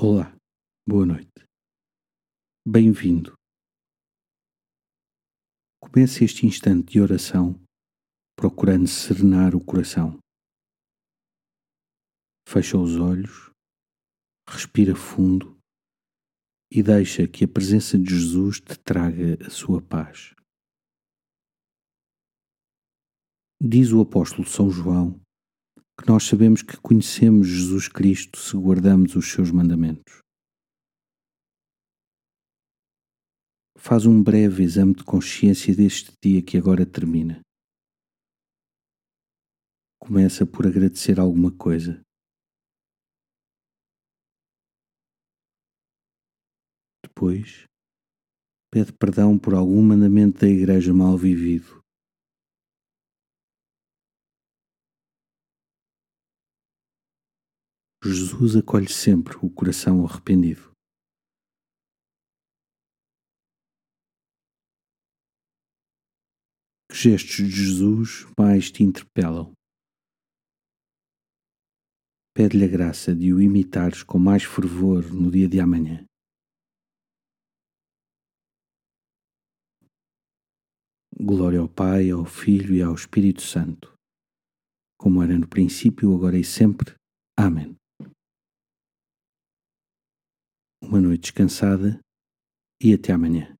Olá, boa noite. Bem-vindo. Comece este instante de oração procurando serenar o coração. Fecha os olhos, respira fundo e deixa que a presença de Jesus te traga a sua paz. Diz o apóstolo São João que nós sabemos que conhecemos Jesus Cristo se guardamos os seus mandamentos. Faz um breve exame de consciência deste dia que agora termina. Começa por agradecer alguma coisa. Depois, pede perdão por algum mandamento da Igreja mal vivido Jesus acolhe sempre o coração arrependido. Que gestos de Jesus mais te interpelam? Pede-lhe a graça de o imitares com mais fervor no dia de amanhã. Glória ao Pai, ao Filho e ao Espírito Santo, como era no princípio, agora e sempre. Uma noite descansada e até amanhã.